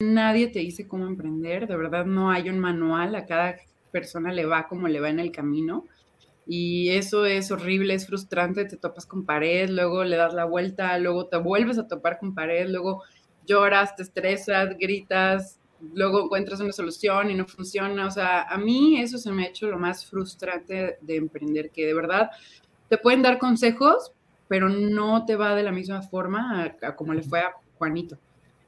nadie te dice cómo emprender, de verdad no hay un manual, a cada persona le va como le va en el camino. Y eso es horrible, es frustrante, te topas con pared, luego le das la vuelta, luego te vuelves a topar con pared, luego lloras, te estresas, gritas, luego encuentras una solución y no funciona. O sea, a mí eso se me ha hecho lo más frustrante de emprender, que de verdad te pueden dar consejos, pero no te va de la misma forma como le fue a Juanito.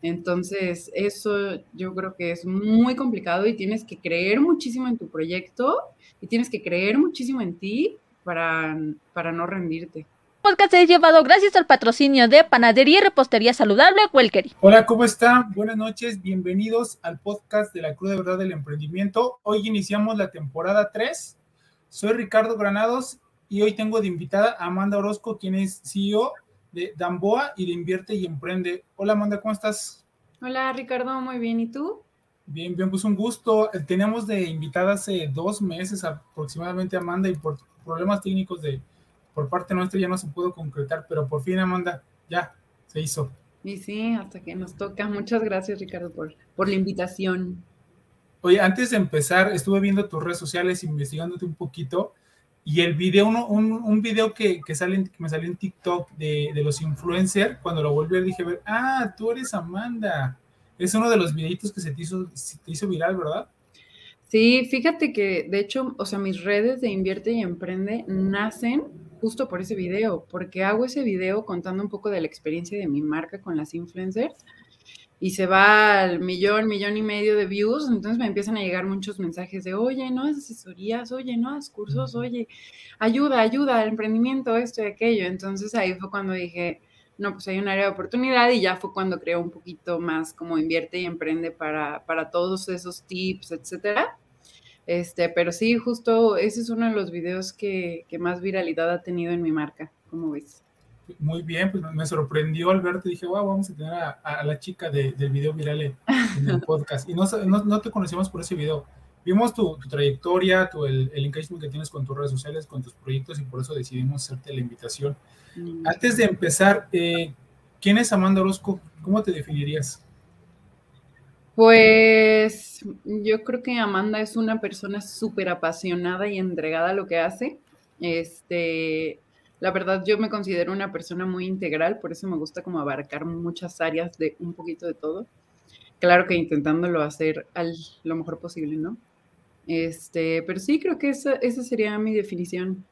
Entonces, eso yo creo que es muy complicado y tienes que creer muchísimo en tu proyecto y tienes que creer muchísimo en ti para, para no rendirte. Podcast es llevado gracias al patrocinio de Panadería y Repostería Saludable Welkery. Hola, ¿cómo están? Buenas noches, bienvenidos al podcast de la Cruz de Verdad del Emprendimiento. Hoy iniciamos la temporada 3. Soy Ricardo Granados y hoy tengo de invitada a Amanda Orozco, quien es CEO de Damboa y de Invierte y Emprende. Hola Amanda, ¿cómo estás? Hola Ricardo, muy bien. ¿Y tú? Bien, bien, pues un gusto. Eh, Teníamos de invitada hace dos meses aproximadamente a Amanda y por problemas técnicos de por parte nuestra ya no se pudo concretar, pero por fin Amanda, ya se hizo. Y sí, hasta que nos toca. Muchas gracias Ricardo por, por la invitación. Oye, antes de empezar, estuve viendo tus redes sociales, investigándote un poquito y el video, un, un video que, que, sale, que me salió en TikTok de, de los influencers, cuando lo volví a ver, dije, ah, tú eres Amanda. Es uno de los videitos que se te hizo, se te hizo viral, ¿verdad? Sí, fíjate que de hecho, o sea, mis redes de Invierte y Emprende nacen justo por ese video, porque hago ese video contando un poco de la experiencia de mi marca con las influencers y se va al millón, millón y medio de views, entonces me empiezan a llegar muchos mensajes de, oye, no haz asesorías, oye, no haz cursos, oye, ayuda, ayuda al emprendimiento, esto y aquello. Entonces ahí fue cuando dije, no, pues hay un área de oportunidad y ya fue cuando creo un poquito más como invierte y emprende para, para todos esos tips, etcétera. Este, pero sí, justo ese es uno de los videos que, que más viralidad ha tenido en mi marca, como ves muy bien, pues me sorprendió al verte, dije, wow, vamos a tener a, la chica del video viral en el podcast. Y no, no, te conocíamos por ese video. Vimos tu, trayectoria, tu, el, el, engagement que tienes con tus redes sociales, con tus proyectos y por eso decidimos hacerte la invitación. Mm. Antes de empezar, eh, ¿quién es Amanda Orozco? ¿Cómo te definirías? Pues yo creo que Amanda es una persona súper apasionada y entregada a lo que hace. Este, la verdad, yo me considero una persona muy integral, por eso me gusta como abarcar muchas áreas de un poquito de todo. Claro que intentándolo hacer al, lo mejor posible, ¿no? Este, pero sí, creo que esa, esa sería mi definición.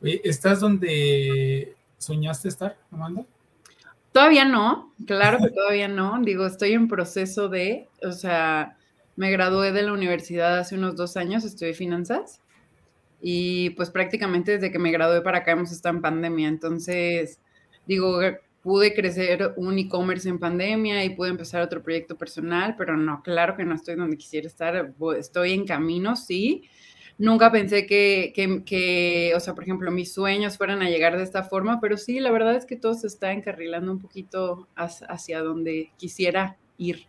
¿Estás donde soñaste estar, Amanda? Todavía no, claro que todavía no. Digo, estoy en proceso de, o sea, me gradué de la universidad hace unos dos años, estudié finanzas y pues prácticamente desde que me gradué para acá hemos estado en pandemia. Entonces, digo, pude crecer un e-commerce en pandemia y pude empezar otro proyecto personal, pero no, claro que no estoy donde quisiera estar. Estoy en camino, sí. Nunca pensé que, que, que, o sea, por ejemplo, mis sueños fueran a llegar de esta forma, pero sí, la verdad es que todo se está encarrilando un poquito hacia donde quisiera ir.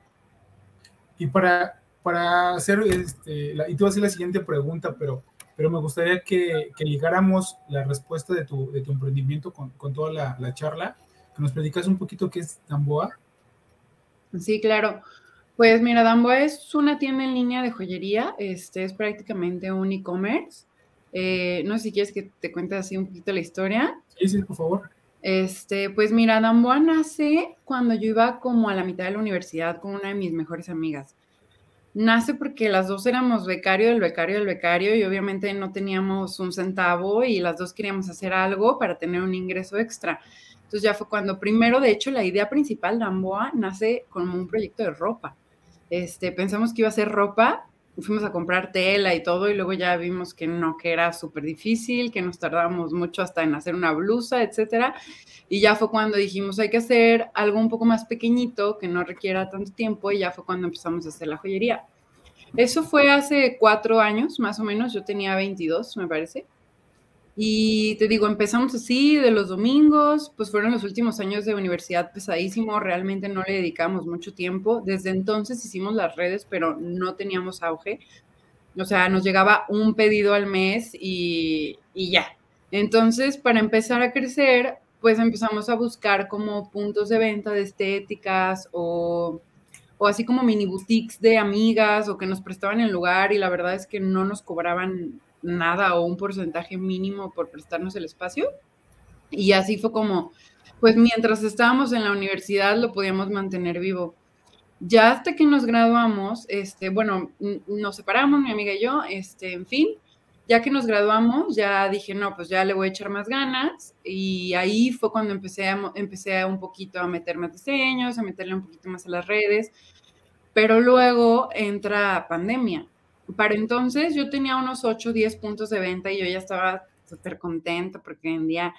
Y para, para hacer, este, la, y tú hacer la siguiente pregunta, pero pero me gustaría que, que ligáramos la respuesta de tu, de tu emprendimiento con, con toda la, la, charla, que nos predicas un poquito qué es Damboa. Sí, claro. Pues mira, Damboa es una tienda en línea de joyería, este es prácticamente un e-commerce. Eh, no sé si quieres que te cuente así un poquito la historia. Sí, sí, por favor. Este, pues mira, Damboa nace cuando yo iba como a la mitad de la universidad con una de mis mejores amigas nace porque las dos éramos becario del becario del becario y obviamente no teníamos un centavo y las dos queríamos hacer algo para tener un ingreso extra. Entonces ya fue cuando primero, de hecho, la idea principal de Amboa nace como un proyecto de ropa. Este, pensamos que iba a ser ropa, fuimos a comprar tela y todo y luego ya vimos que no, que era súper difícil, que nos tardábamos mucho hasta en hacer una blusa, etcétera. Y ya fue cuando dijimos, hay que hacer algo un poco más pequeñito, que no requiera tanto tiempo, y ya fue cuando empezamos a hacer la joyería. Eso fue hace cuatro años, más o menos, yo tenía 22, me parece. Y te digo, empezamos así de los domingos, pues fueron los últimos años de universidad pesadísimo, realmente no le dedicamos mucho tiempo. Desde entonces hicimos las redes, pero no teníamos auge. O sea, nos llegaba un pedido al mes y, y ya. Entonces, para empezar a crecer, pues empezamos a buscar como puntos de venta de estéticas o, o así como mini boutiques de amigas o que nos prestaban el lugar y la verdad es que no nos cobraban nada o un porcentaje mínimo por prestarnos el espacio. Y así fue como, pues mientras estábamos en la universidad lo podíamos mantener vivo. Ya hasta que nos graduamos, este, bueno, nos separamos, mi amiga y yo, este, en fin, ya que nos graduamos, ya dije, no, pues ya le voy a echar más ganas y ahí fue cuando empecé a, empecé un poquito a meter más diseños, a meterle un poquito más a las redes, pero luego entra pandemia. Para entonces yo tenía unos 8, 10 puntos de venta y yo ya estaba súper contenta porque vendía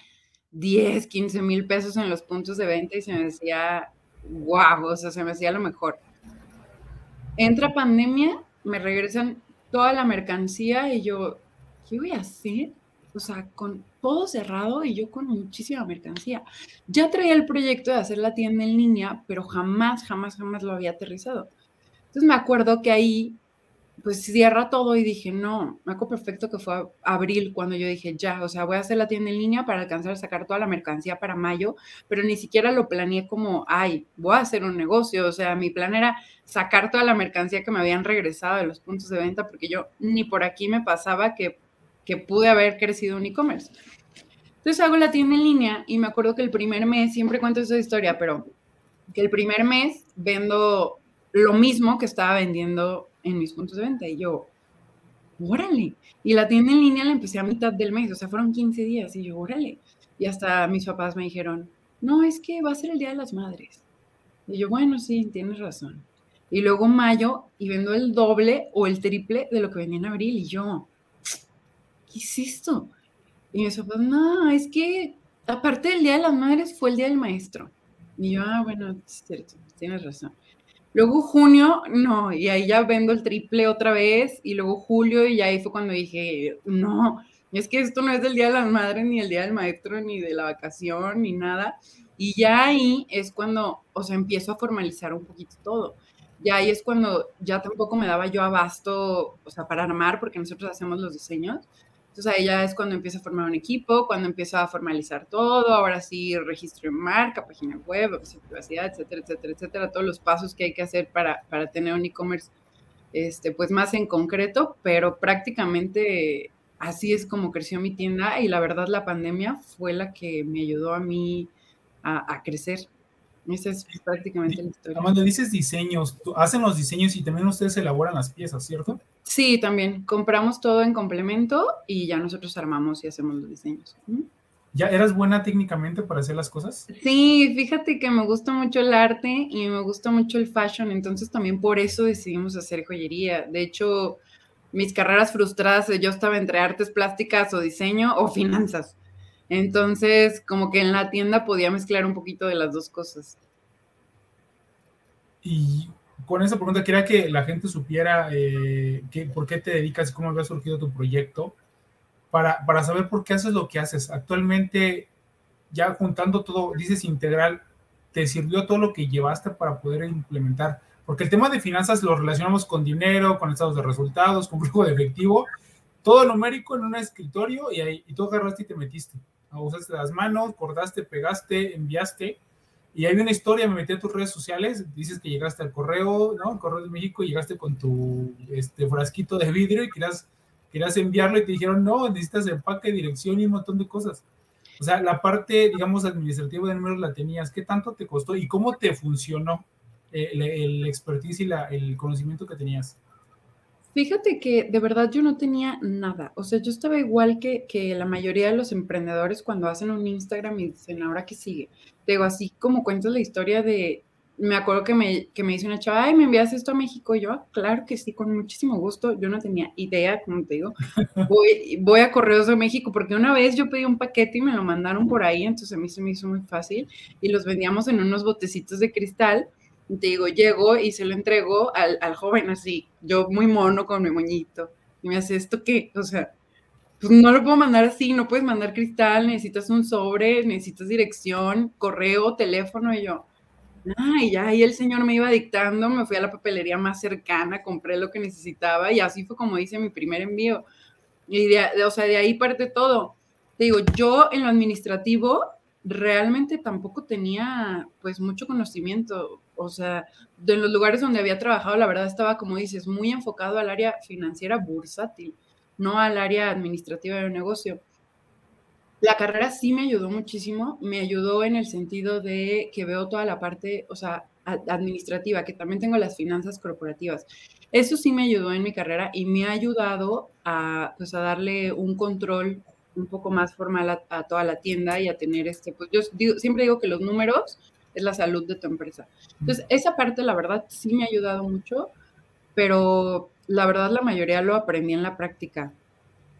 10, 15 mil pesos en los puntos de venta y se me decía, wow, o sea, se me hacía lo mejor. Entra pandemia, me regresan toda la mercancía y yo, ¿qué voy a hacer? O sea, con todo cerrado y yo con muchísima mercancía. Ya traía el proyecto de hacer la tienda en línea, pero jamás, jamás, jamás lo había aterrizado. Entonces me acuerdo que ahí, pues cierra todo y dije, no, me acuerdo perfecto que fue abril cuando yo dije, ya, o sea, voy a hacer la tienda en línea para alcanzar a sacar toda la mercancía para mayo, pero ni siquiera lo planeé como, ay, voy a hacer un negocio. O sea, mi plan era sacar toda la mercancía que me habían regresado de los puntos de venta, porque yo ni por aquí me pasaba que que pude haber crecido un e-commerce. Entonces hago la tienda en línea y me acuerdo que el primer mes, siempre cuento esa historia, pero que el primer mes vendo lo mismo que estaba vendiendo en mis puntos de venta y yo, órale. Y la tienda en línea la empecé a mitad del mes, o sea, fueron 15 días y yo, órale. Y hasta mis papás me dijeron, no, es que va a ser el Día de las Madres. Y yo, bueno, sí, tienes razón. Y luego mayo y vendo el doble o el triple de lo que vendía en abril y yo, ¿qué es esto? Y dijo, pues no, es que aparte del Día de las Madres fue el Día del Maestro. Y yo, ah, bueno, es cierto, tienes razón. Luego junio, no, y ahí ya vendo el triple otra vez, y luego julio, y ahí fue cuando dije, no, es que esto no es del Día de las Madres, ni el Día del Maestro, ni de la vacación, ni nada. Y ya ahí es cuando, o sea, empiezo a formalizar un poquito todo. Ya ahí es cuando ya tampoco me daba yo abasto, o sea, para armar, porque nosotros hacemos los diseños. Entonces ahí ya es cuando empiezo a formar un equipo, cuando empiezo a formalizar todo, ahora sí registro en marca, página web, privacidad, etcétera, etcétera, etcétera, todos los pasos que hay que hacer para, para tener un e-commerce este, pues más en concreto, pero prácticamente así es como creció mi tienda y la verdad la pandemia fue la que me ayudó a mí a crecer. Esa es prácticamente la historia. Cuando dices diseños, hacen los diseños y también ustedes elaboran las piezas, ¿cierto? Sí, también. Compramos todo en complemento y ya nosotros armamos y hacemos los diseños. ¿Ya eras buena técnicamente para hacer las cosas? Sí, fíjate que me gusta mucho el arte y me gusta mucho el fashion, entonces también por eso decidimos hacer joyería. De hecho, mis carreras frustradas, yo estaba entre artes plásticas o diseño o finanzas. Entonces, como que en la tienda podía mezclar un poquito de las dos cosas. Y con esa pregunta quería que la gente supiera eh, por qué te dedicas y cómo había surgido tu proyecto, para, para saber por qué haces lo que haces. Actualmente, ya juntando todo, dices integral, ¿te sirvió todo lo que llevaste para poder implementar? Porque el tema de finanzas lo relacionamos con dinero, con estados de resultados, con flujo de efectivo, todo numérico en un escritorio y, ahí, y tú agarraste y te metiste usaste las manos, cortaste, pegaste, enviaste. Y hay una historia, me metí a tus redes sociales, dices que llegaste al correo, ¿no? Al correo de México llegaste con tu este, frasquito de vidrio y querías, querías enviarlo y te dijeron, no, necesitas empaque, dirección y un montón de cosas. O sea, la parte, digamos, administrativa de números la tenías. ¿Qué tanto te costó y cómo te funcionó eh, el, el, expertise y el conocimiento que tenías? Fíjate que de verdad yo no tenía nada. O sea, yo estaba igual que, que la mayoría de los emprendedores cuando hacen un Instagram y dicen, ahora qué sigue. Te digo, así como cuentas la historia de, me acuerdo que me, que me dice una chava, ay, ¿me envías esto a México? Y yo, ah, claro que sí, con muchísimo gusto. Yo no tenía idea, como te digo. Voy, voy a Correos de México, porque una vez yo pedí un paquete y me lo mandaron por ahí, entonces a mí se me hizo muy fácil. Y los vendíamos en unos botecitos de cristal digo, llego y se lo entrego al, al, joven así, yo muy mono con mi moñito. Y me hace, ¿esto qué? O sea, pues no lo puedo mandar así, no puedes mandar cristal, necesitas un sobre, necesitas dirección, correo, teléfono. Y yo, ay, ya, y el señor me iba dictando, me fui a la papelería más cercana, compré lo que necesitaba y así fue como hice mi primer envío. Y de, o sea, de ahí parte todo. Te digo, yo en lo administrativo realmente tampoco tenía pues mucho conocimiento. O sea, de los lugares donde había trabajado, la verdad estaba, como dices, muy enfocado al área financiera bursátil, no al área administrativa del negocio. La carrera sí me ayudó muchísimo, me ayudó en el sentido de que veo toda la parte, o sea, administrativa, que también tengo las finanzas corporativas. Eso sí me ayudó en mi carrera y me ha ayudado a, pues, a darle un control un poco más formal a, toda la tienda y a tener este, pues yo siempre digo que los números es la salud de tu empresa. Entonces, esa parte, la verdad, sí me ha ayudado mucho, pero la verdad, la mayoría lo aprendí en la práctica.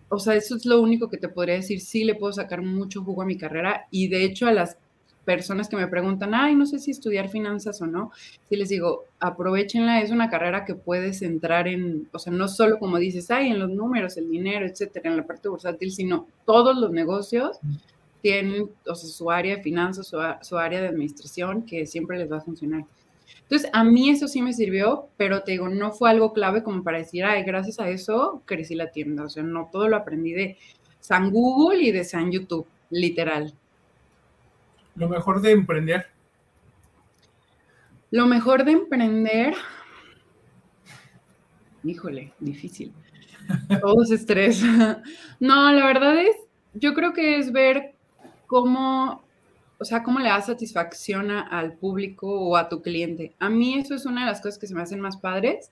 O sea, eso es lo único que te podría decir. Sí le puedo sacar mucho jugo a mi carrera y de hecho a las personas que me preguntan, ay, no sé si estudiar finanzas o no, si les digo, aprovechenla, es una carrera que puedes entrar en, o sea, no solo como dices, ay, en los números, el dinero, etcétera, en la parte bursátil, sino todos los negocios tienen, o sea, su área de finanzas, su, su área de administración, que siempre les va a funcionar. Entonces, a mí eso sí me sirvió, pero te digo, no fue algo clave como para decir, ay, gracias a eso crecí la tienda. O sea, no todo lo aprendí de San Google y de San YouTube, literal. Lo mejor de emprender. Lo mejor de emprender. Híjole, difícil. Todo es estrés. No, la verdad es, yo creo que es ver cómo, o sea, cómo le da satisfacción al público o a tu cliente. A mí eso es una de las cosas que se me hacen más padres.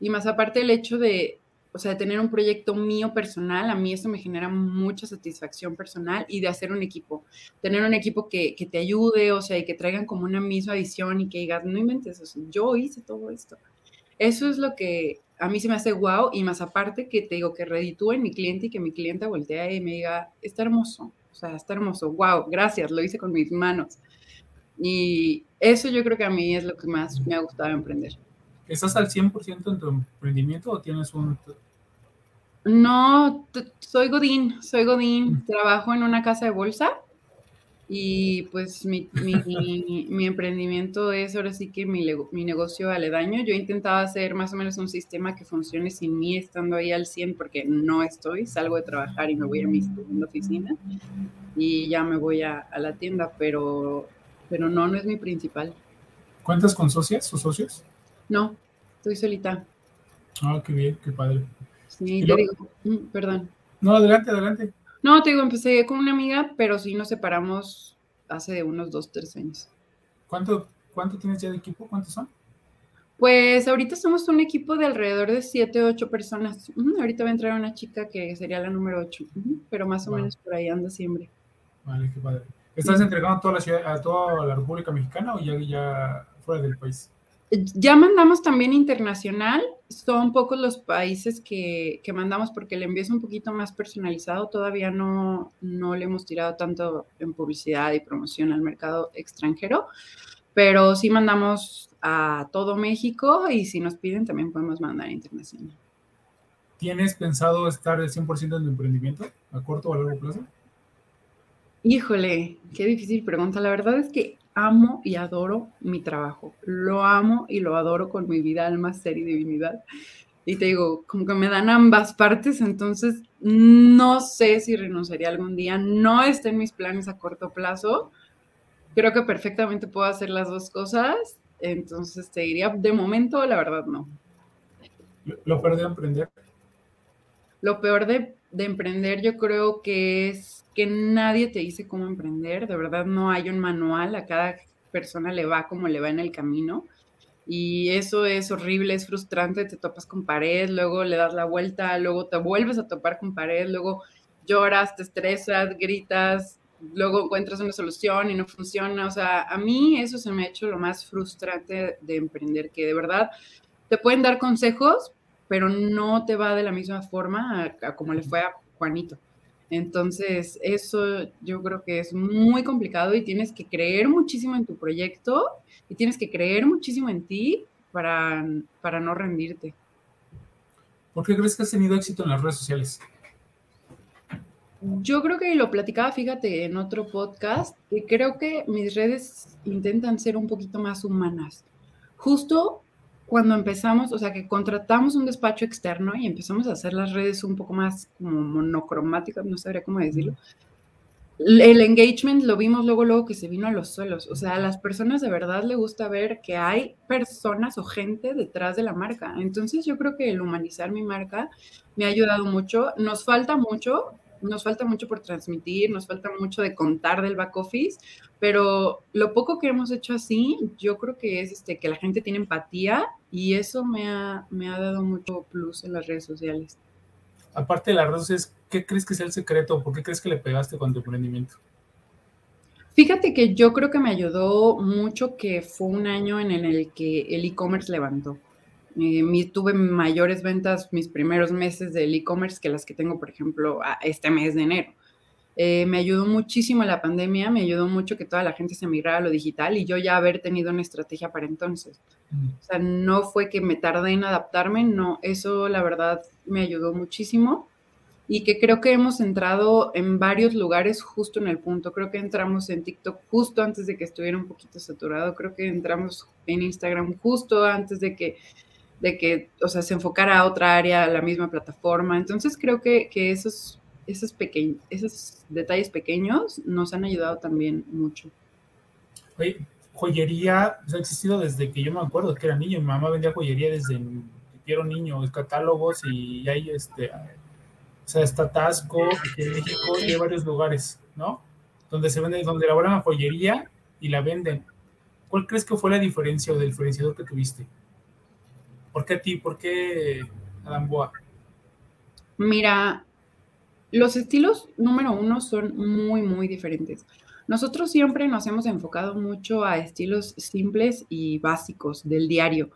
Y más aparte el hecho de, o sea, de tener un proyecto mío personal, a mí eso me genera mucha satisfacción personal y de hacer un equipo, tener un equipo que, te ayude, o sea, y que traigan como una misma visión y que digas, no inventes, eso, yo hice todo esto. Eso es lo que a mí se me hace guau y más aparte que te digo que reditúe en mi cliente y que mi cliente voltee y me diga, está hermoso, o sea, está hermoso, wow, gracias, lo hice con mis manos. Y eso yo creo que a mí es lo que más me ha gustado emprender. ¿Estás al 100% en tu emprendimiento o tienes un no, soy Godín, soy Godín, mm. trabajo en una casa de bolsa y pues mi, emprendimiento es ahora sí que mi, mi, negocio aledaño. Yo he intentado hacer más o menos un sistema que funcione sin mí estando ahí al 100 porque no estoy, salgo de trabajar y me voy a mi segunda oficina y ya me voy a, la tienda, pero, pero no, no es mi principal. ¿Cuántas con socias o socios? No, estoy solita. Ah, qué bien, qué padre. Sí, te digo, mm, perdón. No, adelante, adelante. No, te digo, empecé con una amiga, pero sí nos separamos hace unos dos, tres años. ¿Cuánto, cuánto tienes ya de equipo? ¿Cuántos son? Pues ahorita somos un equipo de alrededor de siete, ocho personas. ahorita va a entrar una chica que sería la número ocho, pero más o menos por ahí anda siempre. Vale, qué padre. ¿Estás entregando a toda la ciudad, a toda la República Mexicana o ya, ya fuera del país? Ya mandamos también internacional, son pocos los países que, mandamos porque el envío es un poquito más personalizado, todavía no, no le hemos tirado tanto en publicidad y promoción al mercado extranjero, pero sí mandamos a todo México y si nos piden también podemos mandar internacional. ¿Tienes pensado estar el 100% en tu emprendimiento a corto o a largo plazo? Híjole, qué difícil pregunta. La verdad es que amo y adoro mi trabajo. Lo amo y lo adoro con mi vida, alma, ser y divinidad. Y te digo, como que me dan ambas partes, entonces no sé si renunciaría algún día. No está en mis planes a corto plazo. Creo que perfectamente puedo hacer las dos cosas. Entonces te diría, de momento, la verdad, no. ¿Lo peor de emprender? Lo peor de, de emprender yo creo que es que nadie te dice cómo emprender, de verdad no hay un manual, a cada persona le va como le va en el camino. Y eso es horrible, es frustrante, te topas con pared, luego le das la vuelta, luego te vuelves a topar con pared, luego lloras, te estresas, gritas, luego encuentras una solución y no funciona. O sea, a mí eso se me ha hecho lo más frustrante de emprender, que de verdad te pueden dar consejos, pero no te va de la misma forma a como le fue a Juanito. Entonces, eso yo creo que es muy complicado y tienes que creer muchísimo en tu proyecto y tienes que creer muchísimo en ti para, para no rendirte. ¿Por qué crees que has tenido éxito en las redes sociales? Yo creo que lo platicaba, fíjate, en otro podcast, que creo que mis redes intentan ser un poquito más humanas. Justo cuando empezamos, o sea, que contratamos un despacho externo y empezamos a hacer las redes un poco más como monocromáticas, no sabría cómo decirlo. el engagement lo vimos luego, luego que se vino a los suelos. O sea, a las personas de verdad le gusta ver que hay personas o gente detrás de la marca. Entonces yo creo que el humanizar mi marca me ha ayudado mucho. Nos falta mucho, nos falta mucho por transmitir, nos falta mucho de contar del back office, pero lo poco que hemos hecho así, yo creo que es este, que la gente tiene empatía y eso me ha, me ha dado mucho plus en las redes sociales. Aparte de las redes sociales, ¿qué crees que sea el secreto? ¿Por qué crees que le pegaste con tu emprendimiento? Fíjate que yo creo que me ayudó mucho que fue un año en el que el e-commerce levantó. Eh, tuve mayores ventas mis primeros meses del e-commerce que las que tengo, por ejemplo, este mes de enero. Eh, me ayudó muchísimo la pandemia, me ayudó mucho que toda la gente se migrara a lo digital y yo ya haber tenido una estrategia para entonces. O sea, no fue que me tardé en adaptarme, no, eso la verdad me ayudó muchísimo y que creo que hemos entrado en varios lugares justo en el punto. Creo que entramos en TikTok justo antes de que estuviera un poquito saturado, creo que entramos en Instagram justo antes de que de que, o sea, se enfocara a otra área, a la misma plataforma. Entonces creo que, que esos esos, pequeños, esos detalles pequeños nos han ayudado también mucho. Oye, joyería ha existido desde que yo me acuerdo que era niño. Mi mamá vendía joyería desde que era niño, catálogos y hay este, o sea, está Tasco, aquí en México y hay varios lugares, ¿no? Donde se vende, donde elaboran joyería y la venden. ¿Cuál crees que fue la diferencia o el diferenciador que tuviste? ¿Por qué a ti? ¿Por qué Adam Boa? Mira, los estilos número uno son muy, muy diferentes. Nosotros siempre nos hemos enfocado mucho a estilos simples y básicos del diario.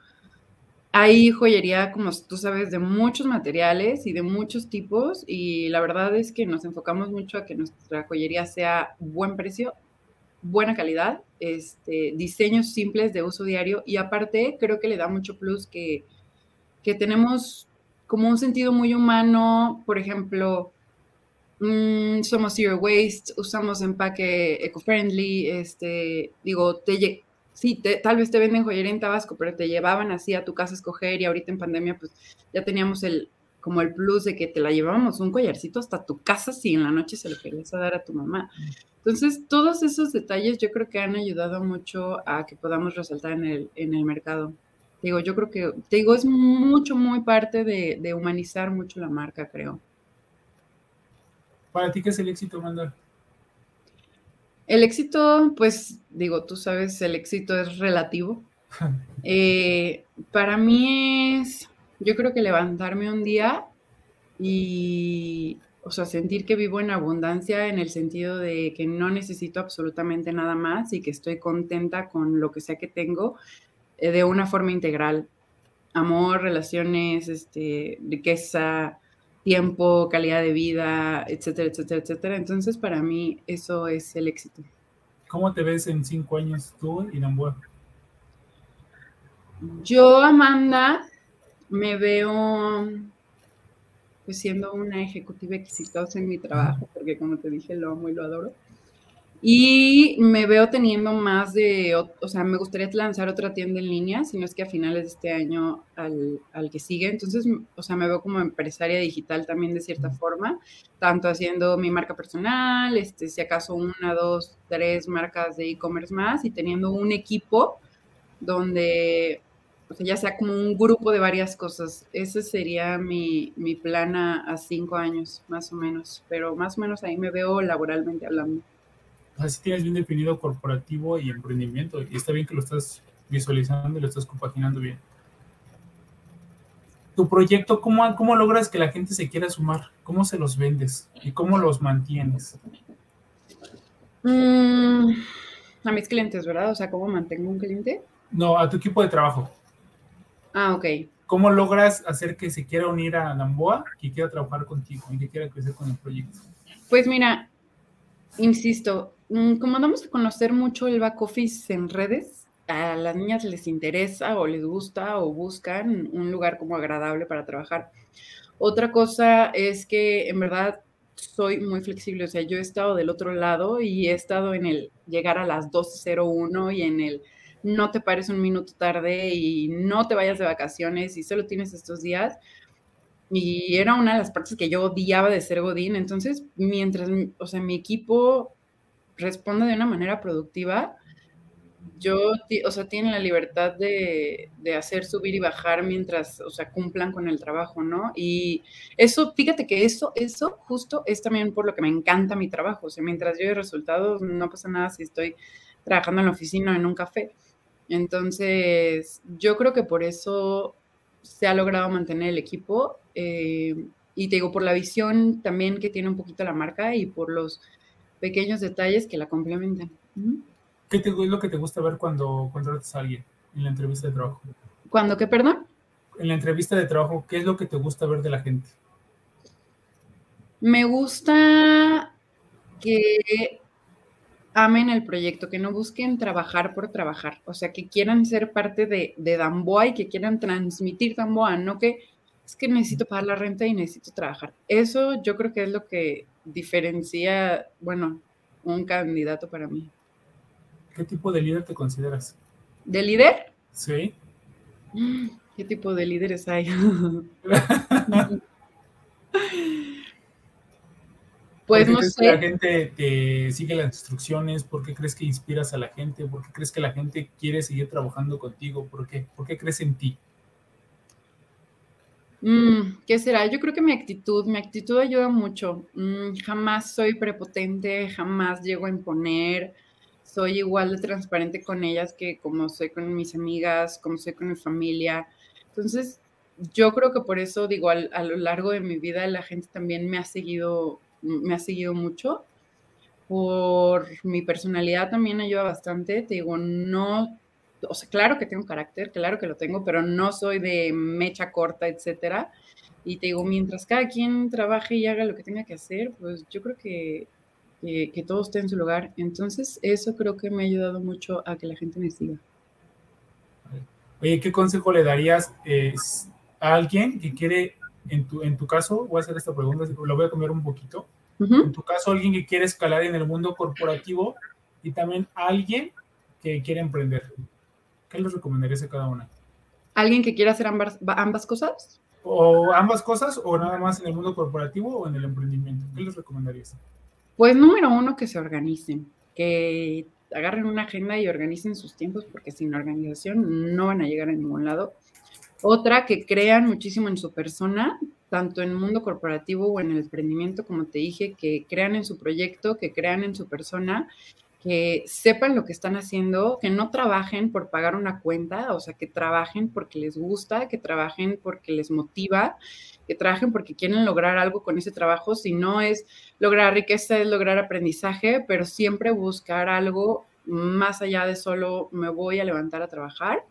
Hay joyería, como tú sabes, de muchos materiales y de muchos tipos y la verdad es que nos enfocamos mucho a que nuestra joyería sea buen precio, buena calidad, este, diseños simples de uso diario y aparte creo que le da mucho plus que, que tenemos como un sentido muy humano, por ejemplo, Mm, somos zero waste, usamos empaque eco-friendly, este, digo, te, sí, tal vez te venden joyería en Tabasco, pero te llevaban así a tu casa a escoger y ahorita en pandemia pues ya teníamos el, como el plus de que te la llevábamos un collarcito hasta tu casa si en la noche se lo querías dar a tu mamá. Entonces, todos esos detalles yo creo que han ayudado mucho a que podamos resaltar en el, en el mercado. Digo, yo creo que, te digo, es mucho, muy parte de humanizar mucho la marca, creo. ¿Para ti qué es el éxito, Mandar? El éxito, pues digo, tú sabes, el éxito es relativo. Eh, para mí es, yo creo que levantarme un día y, o sea, sentir que vivo en abundancia en el sentido de que no necesito absolutamente nada más y que estoy contenta con lo que sea que tengo eh, de una forma integral. Amor, relaciones, este, riqueza, tiempo, calidad de vida, etcétera, etcétera, etcétera. Entonces, para mí, eso es el éxito. ¿Cómo te ves en cinco años tú y Namboa? Yo, Amanda, me veo pues siendo una ejecutiva exitosa en mi trabajo, porque como te dije, lo amo y lo adoro. Y me veo teniendo más de, o, sea, me gustaría lanzar otra tienda en línea, si no es que a finales de este año al, al, que sigue. Entonces, o sea, me veo como empresaria digital también de cierta forma, tanto haciendo mi marca personal, este, si acaso una, dos, tres marcas de e-commerce más y teniendo un equipo donde, o sea, ya sea como un grupo de varias cosas. Ese sería mi, mi plan a, a cinco años, más o menos, pero más o menos ahí me veo laboralmente hablando así tienes bien definido corporativo y emprendimiento y está bien que lo estás visualizando y lo estás compaginando bien. Tu proyecto, ¿cómo, cómo logras que la gente se quiera sumar? ¿Cómo se los vendes? ¿Y cómo los mantienes? Mm, a mis clientes, ¿verdad? O sea, ¿cómo mantengo un cliente? No, a tu equipo de trabajo. Ah, ok. ¿Cómo logras hacer que se quiera unir a Namboa, que quiera trabajar contigo y que quiera crecer con el proyecto? Pues mira, insisto, como damos a conocer mucho el back office en redes, a las niñas les interesa o les gusta o buscan un lugar como agradable para trabajar. Otra cosa es que en verdad soy muy flexible, o sea, yo he estado del otro lado y he estado en el llegar a las 12.01 y en el no te pares un minuto tarde y no te vayas de vacaciones y solo tienes estos días. Y era una de las partes que yo odiaba de ser Godín. Entonces, mientras, o sea, mi equipo responda de una manera productiva, yo, o sea, tienen la libertad de, de, hacer subir y bajar mientras, o sea, cumplan con el trabajo, ¿no? Y eso, fíjate que eso, eso justo es también por lo que me encanta mi trabajo. O sea, mientras yo resultados, no pasa nada si estoy trabajando en la oficina o en un café. Entonces, yo creo que por eso se ha logrado mantener el equipo. Eh, y te digo, por la visión también que tiene un poquito la marca y por los pequeños detalles que la complementan. ¿Qué es lo que te gusta ver cuando contratas a alguien en la entrevista de trabajo? ¿Cuándo qué, perdón? En la entrevista de trabajo, ¿qué es lo que te gusta ver de la gente? Me gusta que amen el proyecto, que no busquen trabajar por trabajar, o sea, que quieran ser parte de, de Damboa y que quieran transmitir Damboa, no que es que necesito pagar la renta y necesito trabajar. Eso yo creo que es lo que diferencia, bueno, un candidato para mí. ¿Qué tipo de líder te consideras? ¿De líder? Sí. ¿Qué tipo de líderes hay? Pues no sé. Que la gente te sigue las instrucciones? ¿Por qué crees que inspiras a la gente? ¿Por qué crees que la gente quiere seguir trabajando contigo? ¿Por qué? ¿Por qué crees en ti? Mm, ¿Qué será? Yo creo que mi actitud, mi actitud ayuda mucho. Mm, jamás soy prepotente, jamás llego a imponer. Soy igual de transparente con ellas que como soy con mis amigas, como soy con mi familia. Entonces, yo creo que por eso, digo, a lo largo de mi vida la gente también me ha seguido me ha seguido mucho. Por mi personalidad también ayuda bastante. Te digo, no, o sea, claro que tengo carácter, claro que lo tengo, pero no soy de mecha corta, etcétera. Y te digo, mientras cada quien trabaje y haga lo que tenga que hacer, pues yo creo que, que, todo esté en su lugar. Entonces, eso creo que me ha ayudado mucho a que la gente me siga. Oye, ¿qué consejo le darías eh, a alguien que quiere en tu, en tu caso, voy a hacer esta pregunta, lo voy a cambiar un poquito. En tu caso, alguien que quiere escalar en el mundo corporativo y también alguien que quiere emprender. ¿Qué les recomendarías a cada una? ¿Alguien que quiera hacer ambas, ambas cosas? O ambas cosas, o nada más en el mundo corporativo o en el emprendimiento. ¿Qué les recomendarías? Pues número uno, que se organicen, que agarren una agenda y organicen sus tiempos, porque sin organización no van a llegar a ningún lado. Otra, que crean muchísimo en su persona, tanto en el mundo corporativo o en el emprendimiento, como te dije, que crean en su proyecto, que crean en su persona, que sepan lo que están haciendo, que no trabajen por pagar una cuenta, o sea, que trabajen porque les gusta, que trabajen porque les motiva, que trabajen porque quieren lograr algo con ese trabajo, si no es lograr riqueza, es lograr aprendizaje, pero siempre buscar algo más allá de solo me voy a levantar a trabajar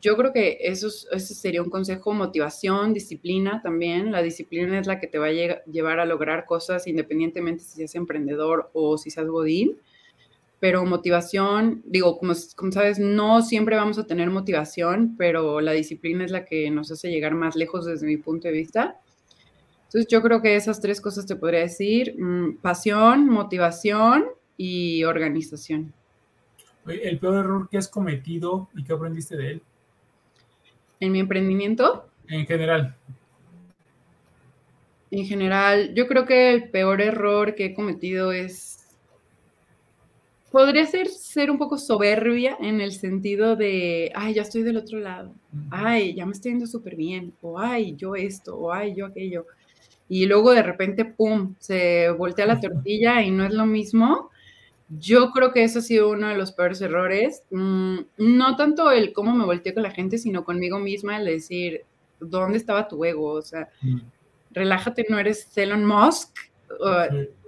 yo creo que eso, ese sería un consejo, motivación, disciplina también. La disciplina es la que te va a llevar a lograr cosas independientemente si seas emprendedor o si seas godín. Pero motivación, digo, como, como sabes, no siempre vamos a tener motivación, pero la disciplina es la que nos hace llegar más lejos desde mi punto de vista. Entonces yo creo que esas tres cosas te podría decir, mm, pasión, motivación y organización. El peor error que has cometido y que aprendiste de él en mi emprendimiento. En general. En general, yo creo que el peor error que he cometido es, podría ser ser un poco soberbia en el sentido de, ay, ya estoy del otro lado, ay, ya me estoy yendo súper bien, o ay, yo esto, o ay, yo aquello. Y luego de repente, ¡pum!, se voltea la tortilla y no es lo mismo. Yo creo que eso ha sido uno de los peores errores. Mm, no tanto el cómo me volteé con la gente, sino conmigo misma, el decir, ¿dónde estaba tu ego? O sea, mm. relájate, no eres Elon Musk.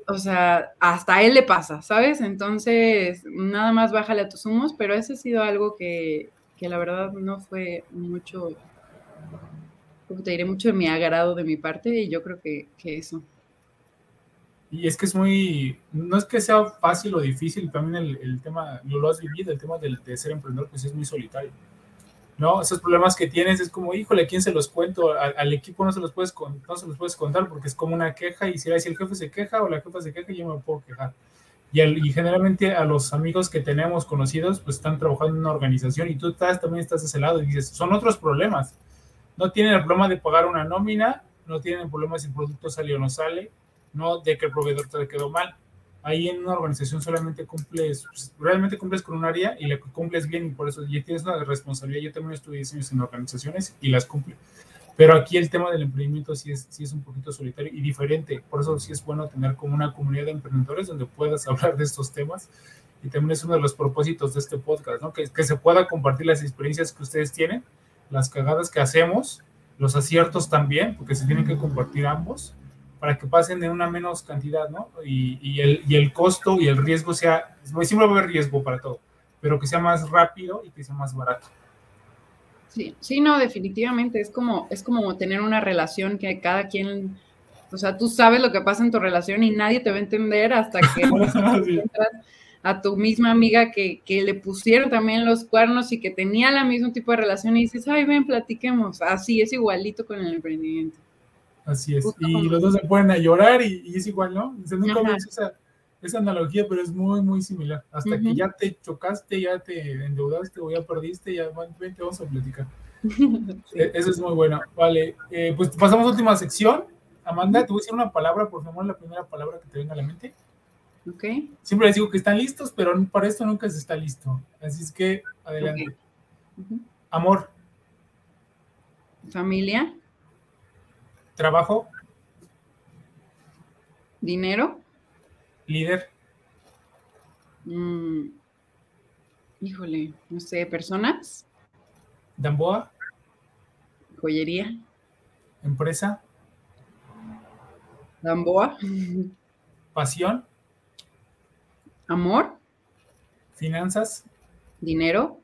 O, sea, hasta a él le pasa, ¿sabes? Entonces, nada más bájale a tus humos, pero ese ha sido algo que, que la verdad no fue mucho, como te diré, mucho de mi agrado de mi parte y yo creo que, que eso. Y es que es muy, no es que sea fácil o difícil, también el, el tema, lo has vivido, el tema de, de, ser emprendedor, pues es muy solitario. ¿No? Esos problemas que tienes es como, híjole, ¿a quién se los cuento? al equipo no se, los puedes, no se los puedes contar porque es como una queja y si, si el jefe se queja o la jefa se queja, yo me puedo quejar. Y, y, generalmente a los amigos que tenemos conocidos, pues están trabajando en una organización y tú estás, también estás de ese lado y dices, son otros problemas. No tienen el problema de pagar una nómina, no tienen el problema si el producto sale o no sale, no de que el proveedor te quedó mal. ahí en una organización solamente cumples, pues, realmente cumples con un área y la cumples bien y por eso ya tienes una responsabilidad. Yo también estudié diseños en organizaciones y las cumple. Pero aquí el tema del emprendimiento sí es, sí es un poquito solitario y diferente. Por eso sí es bueno tener como una comunidad de emprendedores donde puedas hablar de estos temas. Y también es uno de los propósitos de este podcast, ¿no? Que, que se pueda compartir las experiencias que ustedes tienen, las cagadas que hacemos, los aciertos también, porque se tienen que compartir ambos para que pasen de una menos cantidad, ¿no? Y, y, el, y el costo y el riesgo sea, siempre va a haber riesgo para todo, pero que sea más rápido y que sea más barato. Sí, sí, no, definitivamente es como, es como tener una relación que cada quien, o sea, tú sabes lo que pasa en tu relación y nadie te va a entender hasta que sí. a tu misma amiga que, que, le pusieron también los cuernos y que tenía la mismo tipo de relación y dices, ay, ven, platiquemos. Así es igualito con el emprendimiento. Así es. Justo y los dos se pueden a llorar y, y, es igual, ¿no? O sea, nunca esa, esa, analogía, pero es muy, muy similar. Hasta uh -huh. que ya te chocaste, ya te endeudaste o ya perdiste, ya te vamos a platicar. sí. Eso es muy bueno. Vale, eh, pues pasamos a última sección. Amanda, te voy a decir una palabra, por favor, la primera palabra que te venga a la mente. Ok. Siempre les digo que están listos, pero para esto nunca se está listo. Así es que, adelante. Okay. Uh -huh. Amor. Familia. Trabajo. Dinero. Líder. Mm, híjole, no sé, personas. Damboa. Joyería. Empresa. Damboa. Pasión. Amor. Finanzas. Dinero.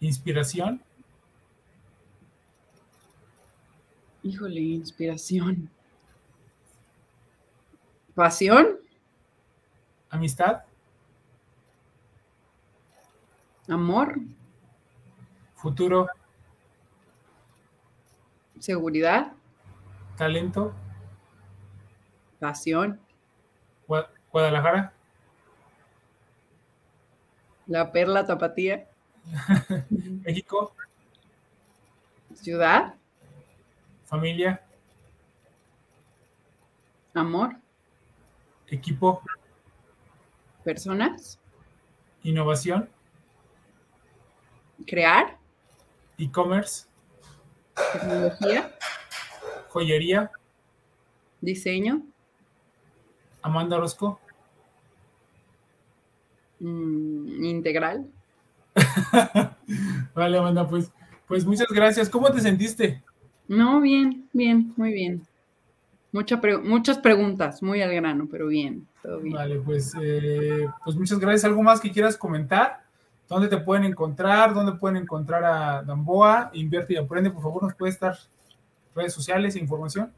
Inspiración. Híjole, inspiración. Pasión. Amistad. Amor. Futuro. Seguridad. Talento. Pasión. Guadalajara. La perla tapatía. México. Ciudad. Familia. Amor. Equipo. Personas. Innovación. Crear. E-commerce. Tecnología. Joyería. Diseño. Amanda Orozco. Mm, integral. vale, Amanda, pues, pues muchas gracias. ¿Cómo te sentiste? No, bien, bien, muy bien. Muchas preguntas, muy al grano, pero bien, todo bien. Vale, pues, eh, pues muchas gracias. ¿Algo más que quieras comentar? ¿Dónde te pueden encontrar? ¿Dónde pueden encontrar a Damboa? Invierte y aprende, por favor, nos puede estar redes sociales e información.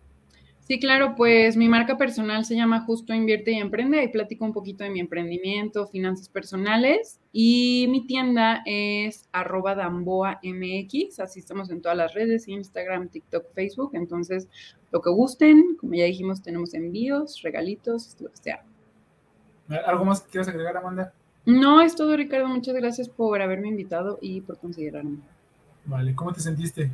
Sí, claro, pues mi marca personal se llama Justo Invierte y Emprende. Ahí platico un poquito de mi emprendimiento, finanzas personales. Y mi tienda es arroba Damboa MX. Así estamos en todas las redes, Instagram, TikTok, Facebook. Entonces, lo que gusten, como ya dijimos, tenemos envíos, regalitos, lo que sea. ¿Algo más que quieras agregar, Amanda? No, es todo, Ricardo. Muchas gracias por haberme invitado y por considerarme. Vale, ¿cómo te sentiste?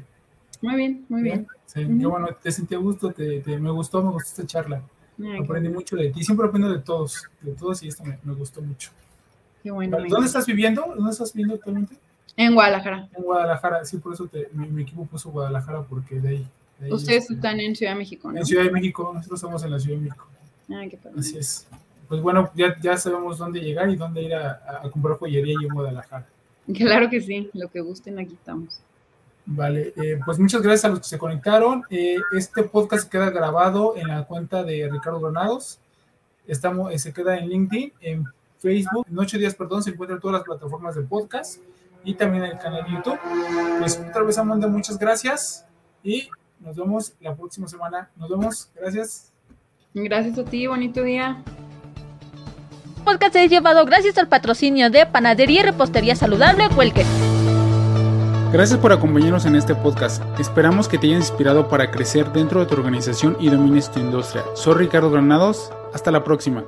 Muy bien, muy bien. Sí, uh -huh. qué bueno, te sentí a gusto, te, te, me gustó, me gustó esta charla. Ay, Aprendí qué... mucho de ti, siempre aprendo de todos, de todos y esto me, me gustó mucho. Qué bueno. ¿Dónde estás viviendo? ¿Dónde estás viviendo actualmente? En Guadalajara. En Guadalajara, sí, por eso te, mi, mi, equipo puso Guadalajara, porque de ahí. De ahí Ustedes este, están en Ciudad de México, ¿no? En Ciudad de México, nosotros estamos en la Ciudad de México. Ay, qué padre. Así es. Pues bueno, ya, ya sabemos dónde llegar y dónde ir a, a comprar joyería y en Guadalajara. Claro que sí, lo que gusten, aquí estamos. Vale, eh, pues muchas gracias a los que se conectaron. Eh, este podcast queda grabado en la cuenta de Ricardo Granados. Estamos, eh, se queda en LinkedIn, en Facebook. En ocho días, perdón, se encuentran todas las plataformas de podcast y también en el canal de YouTube. Pues otra vez, Amanda, muchas gracias y nos vemos la próxima semana. Nos vemos, gracias. Gracias a ti, bonito día. Podcast es llevado gracias al patrocinio de Panadería y Repostería Saludable Huelque. Gracias por acompañarnos en este podcast. Esperamos que te haya inspirado para crecer dentro de tu organización y domines tu industria. Soy Ricardo Granados. Hasta la próxima.